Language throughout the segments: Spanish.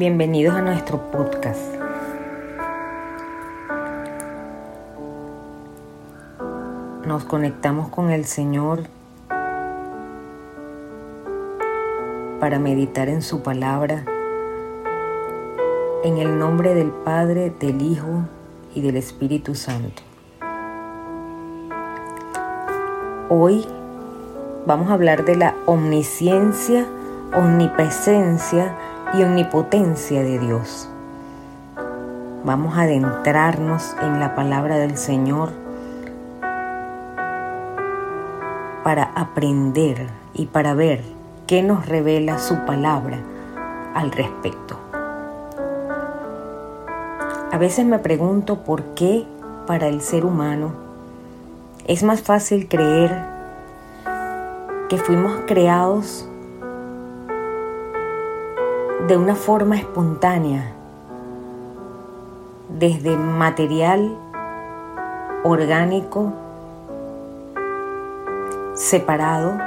Bienvenidos a nuestro podcast. Nos conectamos con el Señor para meditar en su palabra, en el nombre del Padre, del Hijo y del Espíritu Santo. Hoy vamos a hablar de la omnisciencia, omnipresencia y omnipotencia de Dios. Vamos a adentrarnos en la palabra del Señor para aprender y para ver qué nos revela su palabra al respecto. A veces me pregunto por qué para el ser humano es más fácil creer que fuimos creados de una forma espontánea, desde material orgánico separado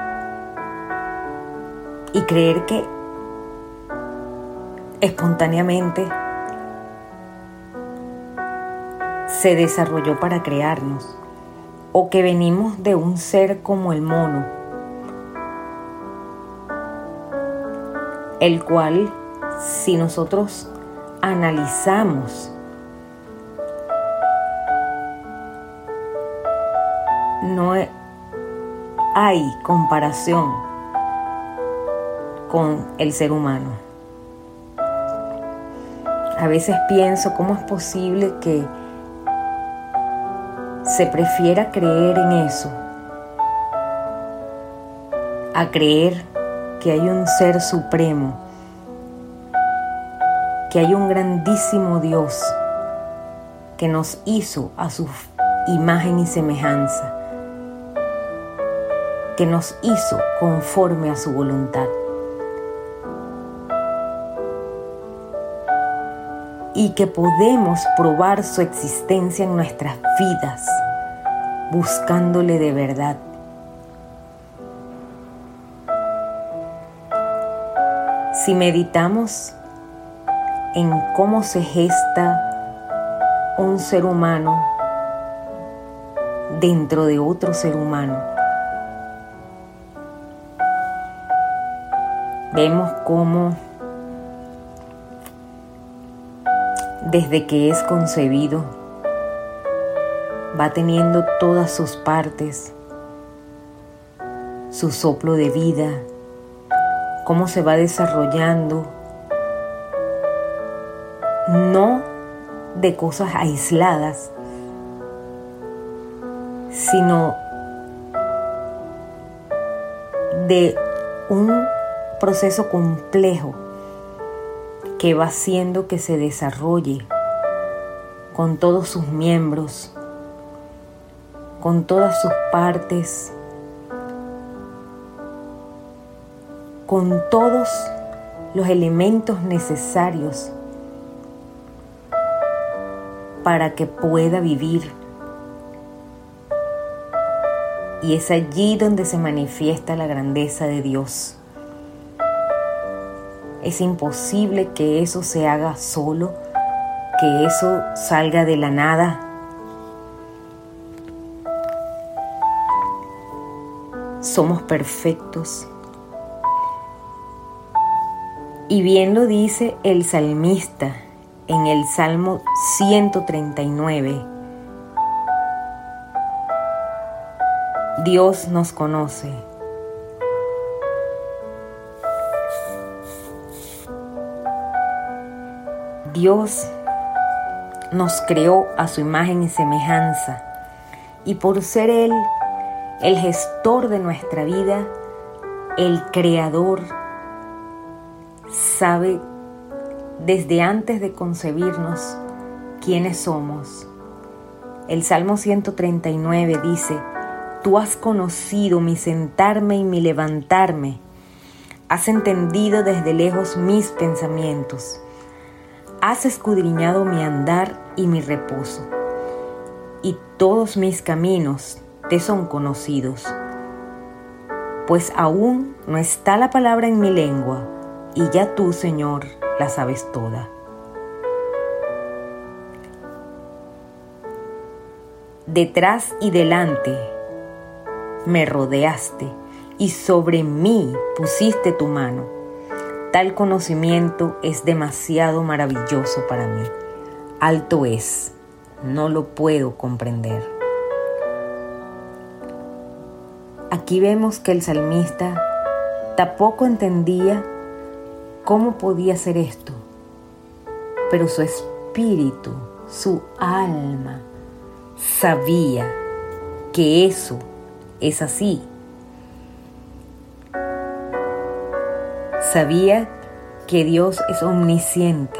y creer que espontáneamente se desarrolló para crearnos o que venimos de un ser como el mono, el cual si nosotros analizamos no hay comparación con el ser humano. A veces pienso cómo es posible que se prefiera creer en eso a creer que hay un ser supremo, que hay un grandísimo Dios que nos hizo a su imagen y semejanza, que nos hizo conforme a su voluntad. y que podemos probar su existencia en nuestras vidas, buscándole de verdad. Si meditamos en cómo se gesta un ser humano dentro de otro ser humano, vemos cómo desde que es concebido, va teniendo todas sus partes, su soplo de vida, cómo se va desarrollando, no de cosas aisladas, sino de un proceso complejo que va haciendo que se desarrolle con todos sus miembros, con todas sus partes, con todos los elementos necesarios para que pueda vivir. Y es allí donde se manifiesta la grandeza de Dios. Es imposible que eso se haga solo, que eso salga de la nada. Somos perfectos. Y bien lo dice el salmista en el Salmo 139. Dios nos conoce Dios nos creó a su imagen y semejanza y por ser Él el gestor de nuestra vida, el creador, sabe desde antes de concebirnos quiénes somos. El Salmo 139 dice, Tú has conocido mi sentarme y mi levantarme, has entendido desde lejos mis pensamientos has escudriñado mi andar y mi reposo, y todos mis caminos te son conocidos. Pues aún no está la palabra en mi lengua, y ya tú, Señor, la sabes toda. Detrás y delante me rodeaste y sobre mí pusiste tu mano. Tal conocimiento es demasiado maravilloso para mí. Alto es, no lo puedo comprender. Aquí vemos que el salmista tampoco entendía cómo podía ser esto, pero su espíritu, su alma, sabía que eso es así. Sabía que Dios es omnisciente,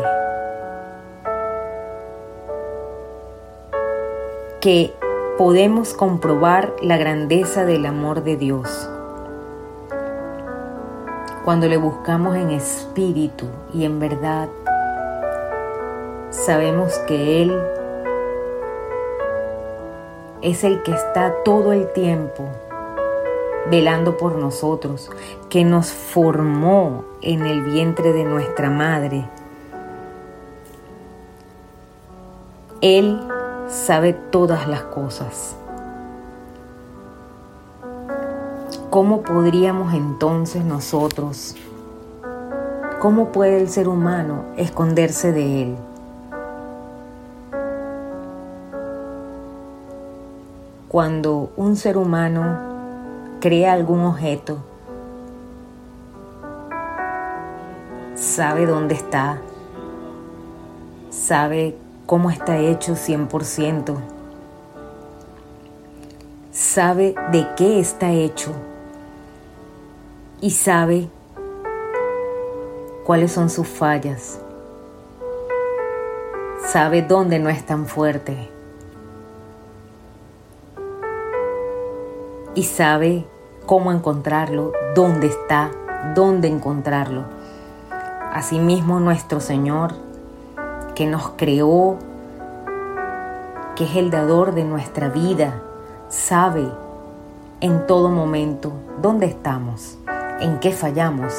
que podemos comprobar la grandeza del amor de Dios cuando le buscamos en espíritu y en verdad. Sabemos que Él es el que está todo el tiempo velando por nosotros, que nos formó en el vientre de nuestra madre. Él sabe todas las cosas. ¿Cómo podríamos entonces nosotros, cómo puede el ser humano esconderse de Él? Cuando un ser humano crea algún objeto, sabe dónde está, sabe cómo está hecho 100%, sabe de qué está hecho y sabe cuáles son sus fallas, sabe dónde no es tan fuerte. Y sabe cómo encontrarlo, dónde está, dónde encontrarlo. Asimismo nuestro Señor, que nos creó, que es el dador de nuestra vida, sabe en todo momento dónde estamos, en qué fallamos,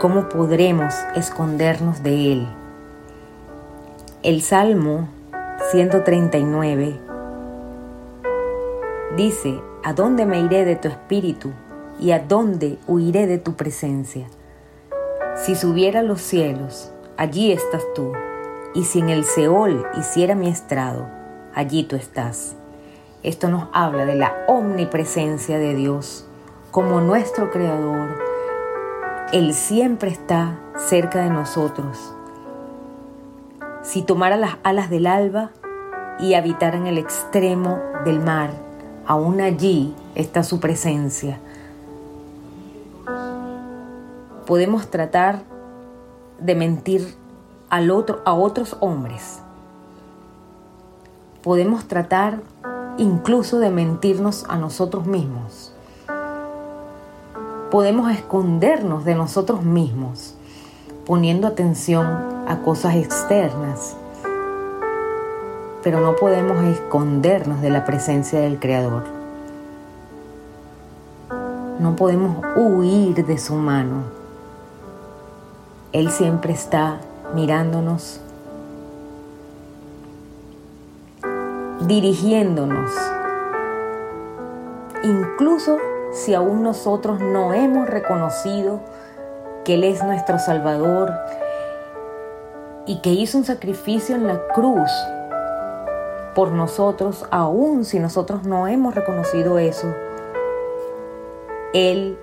cómo podremos escondernos de Él. El Salmo 139 dice, ¿A dónde me iré de tu espíritu? ¿Y a dónde huiré de tu presencia? Si subiera a los cielos, allí estás tú. Y si en el Seol hiciera mi estrado, allí tú estás. Esto nos habla de la omnipresencia de Dios como nuestro Creador. Él siempre está cerca de nosotros. Si tomara las alas del alba y habitara en el extremo del mar, aún allí está su presencia. Podemos tratar de mentir al otro, a otros hombres. Podemos tratar incluso de mentirnos a nosotros mismos. Podemos escondernos de nosotros mismos poniendo atención a cosas externas pero no podemos escondernos de la presencia del Creador. No podemos huir de su mano. Él siempre está mirándonos, dirigiéndonos, incluso si aún nosotros no hemos reconocido que Él es nuestro Salvador y que hizo un sacrificio en la cruz por nosotros, aun si nosotros no hemos reconocido eso. Él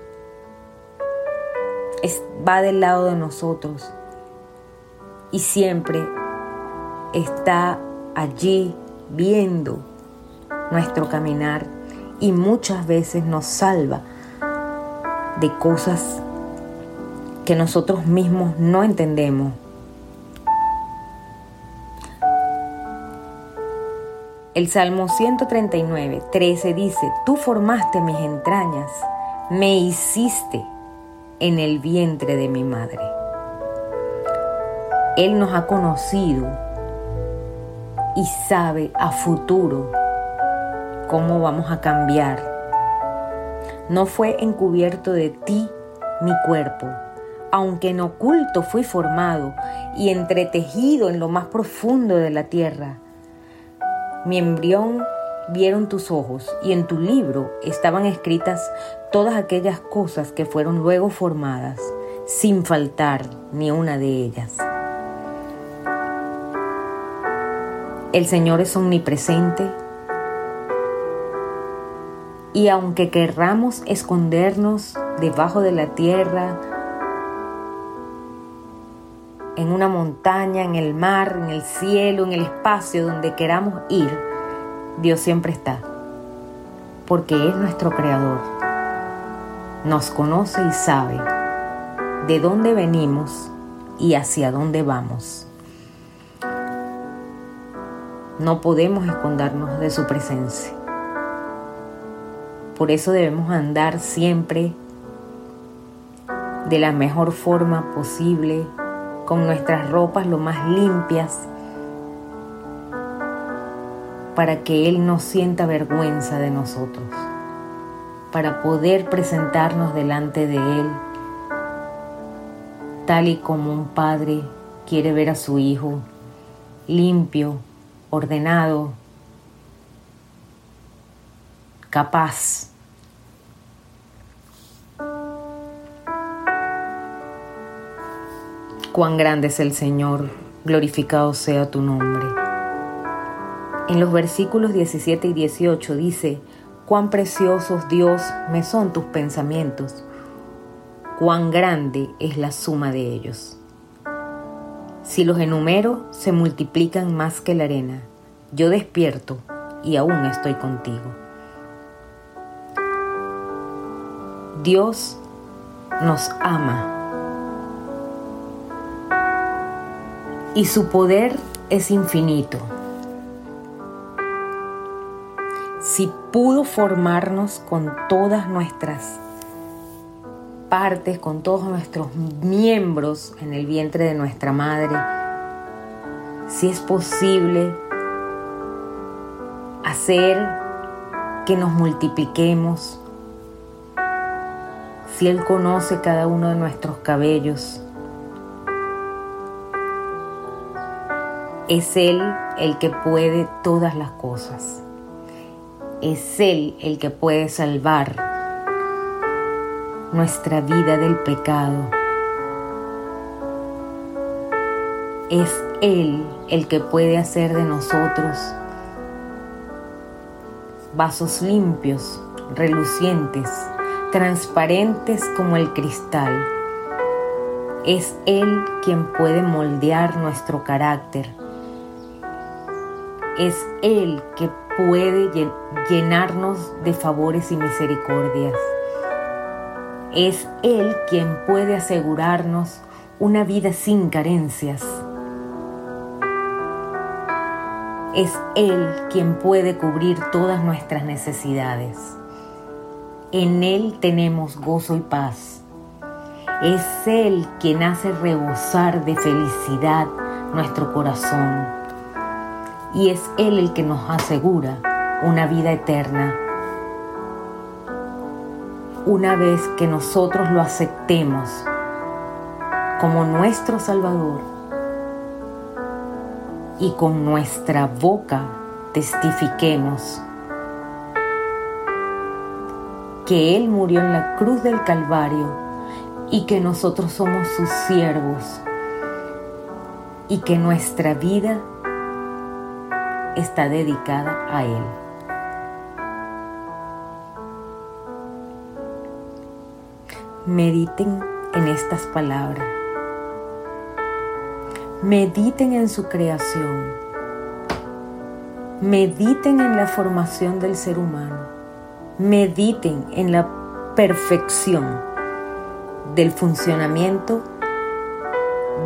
va del lado de nosotros y siempre está allí viendo nuestro caminar y muchas veces nos salva de cosas que nosotros mismos no entendemos El Salmo 139, 13 dice, Tú formaste mis entrañas, me hiciste en el vientre de mi madre. Él nos ha conocido y sabe a futuro cómo vamos a cambiar. No fue encubierto de ti mi cuerpo aunque en oculto fui formado y entretejido en lo más profundo de la tierra. Mi embrión vieron tus ojos y en tu libro estaban escritas todas aquellas cosas que fueron luego formadas, sin faltar ni una de ellas. El Señor es omnipresente y aunque querramos escondernos debajo de la tierra, en una montaña, en el mar, en el cielo, en el espacio, donde queramos ir, Dios siempre está, porque es nuestro creador. Nos conoce y sabe de dónde venimos y hacia dónde vamos. No podemos escondernos de su presencia. Por eso debemos andar siempre de la mejor forma posible, con nuestras ropas lo más limpias, para que Él no sienta vergüenza de nosotros, para poder presentarnos delante de Él, tal y como un padre quiere ver a su hijo limpio, ordenado, capaz. Cuán grande es el Señor, glorificado sea tu nombre. En los versículos 17 y 18 dice, cuán preciosos Dios me son tus pensamientos, cuán grande es la suma de ellos. Si los enumero, se multiplican más que la arena. Yo despierto y aún estoy contigo. Dios nos ama y su poder es infinito. Si pudo formarnos con todas nuestras partes, con todos nuestros miembros en el vientre de nuestra madre, si es posible hacer que nos multipliquemos, si Él conoce cada uno de nuestros cabellos, Es Él el que puede todas las cosas. Es Él el que puede salvar nuestra vida del pecado. Es Él el que puede hacer de nosotros vasos limpios, relucientes, transparentes como el cristal. Es Él quien puede moldear nuestro carácter es Él que puede llenarnos de favores y misericordias. Es Él quien puede asegurarnos una vida sin carencias. Es Él quien puede cubrir todas nuestras necesidades. En Él tenemos gozo y paz. Es Él quien hace rebosar de felicidad nuestro corazón y es Él el que nos asegura una vida eterna. Una vez que nosotros lo aceptemos como nuestro Salvador y con nuestra boca testifiquemos que Él murió en la cruz del Calvario y que nosotros somos sus siervos y que nuestra vida está dedicada a Él. Mediten en estas palabras. Mediten en su creación. Mediten en la formación del ser humano. Mediten en la perfección del funcionamiento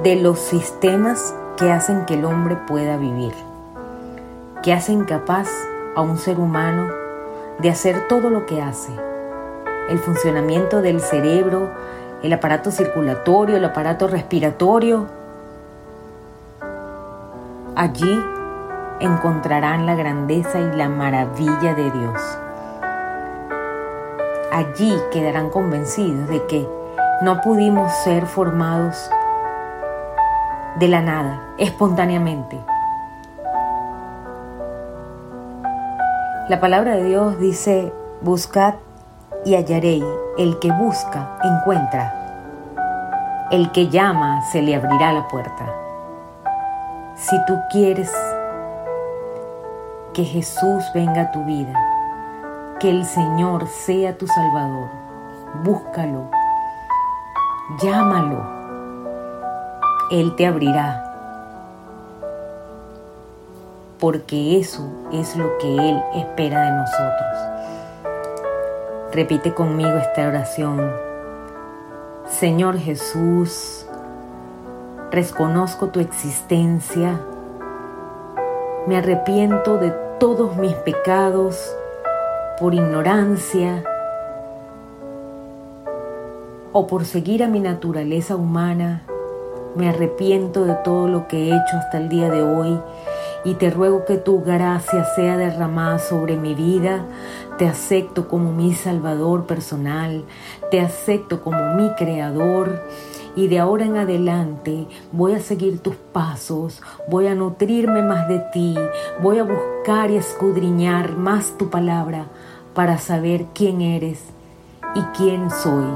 de los sistemas que hacen que el hombre pueda vivir que hacen capaz a un ser humano de hacer todo lo que hace. El funcionamiento del cerebro, el aparato circulatorio, el aparato respiratorio. Allí encontrarán la grandeza y la maravilla de Dios. Allí quedarán convencidos de que No pudimos ser formados de la nada, espontáneamente. La palabra de Dios dice, buscad y hallaréis, el que busca, encuentra. El que llama, se le abrirá la puerta. Si tú quieres que Jesús venga a tu vida, que el Señor sea tu Salvador, búscalo, llámalo, Él te abrirá, porque eso es lo que Él espera de nosotros. Repite conmigo esta oración. Señor Jesús, reconozco tu existencia, me arrepiento de todos mis pecados por ignorancia o por seguir a mi naturaleza humana. Me arrepiento de todo lo que he hecho hasta el día de hoy y te ruego que tu gracia sea derramada sobre mi vida. Te acepto como mi Salvador personal, te acepto como mi Creador y de ahora en adelante voy a seguir tus pasos, voy a nutrirme más de ti, voy a buscar y escudriñar más tu palabra para saber quién eres y quién soy.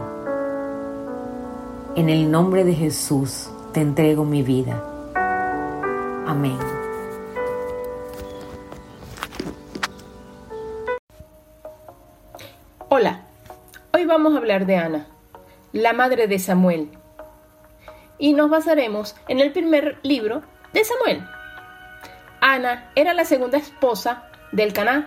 En el nombre de Jesús te entrego mi vida. Amén. Hola, hoy vamos a hablar de Ana, la madre de Samuel. Y nos basaremos en el primer libro de Samuel. Ana era la segunda esposa del Caná.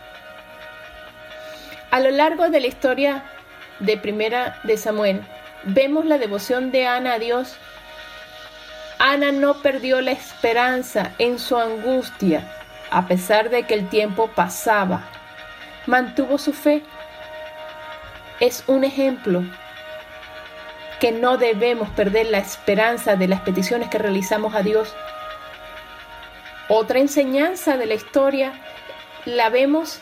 A lo largo de la historia de Primera de Samuel, vemos la devoción de Ana a Dios. Ana no perdió la esperanza en su angustia a pesar de que el tiempo pasaba, mantuvo su fe. Es un ejemplo que no debemos perder la esperanza de las peticiones que realizamos a Dios. Otra enseñanza de la historia la vemos